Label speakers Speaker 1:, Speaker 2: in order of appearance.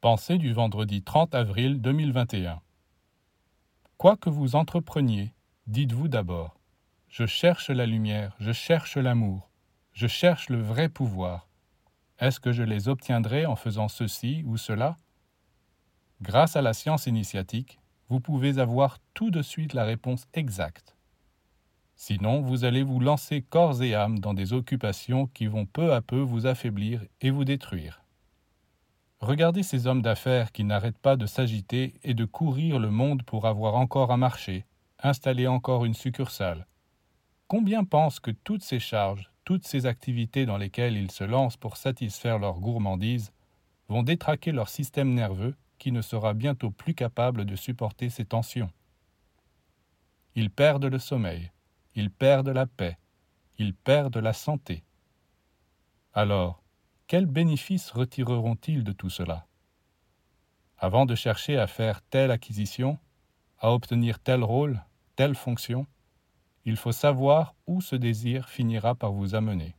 Speaker 1: Pensée du vendredi 30 avril 2021. Quoi que vous entrepreniez, dites-vous d'abord Je cherche la lumière, je cherche l'amour, je cherche le vrai pouvoir. Est-ce que je les obtiendrai en faisant ceci ou cela? Grâce à la science initiatique, vous pouvez avoir tout de suite la réponse exacte. Sinon, vous allez vous lancer corps et âme dans des occupations qui vont peu à peu vous affaiblir et vous détruire. Regardez ces hommes d'affaires qui n'arrêtent pas de s'agiter et de courir le monde pour avoir encore un marché, installer encore une succursale. Combien pensent que toutes ces charges, toutes ces activités dans lesquelles ils se lancent pour satisfaire leur gourmandise, vont détraquer leur système nerveux qui ne sera bientôt plus capable de supporter ces tensions Ils perdent le sommeil, ils perdent la paix, ils perdent la santé. Alors, quels bénéfices retireront-ils de tout cela? Avant de chercher à faire telle acquisition, à obtenir tel rôle, telle fonction, il faut savoir où ce désir finira par vous amener.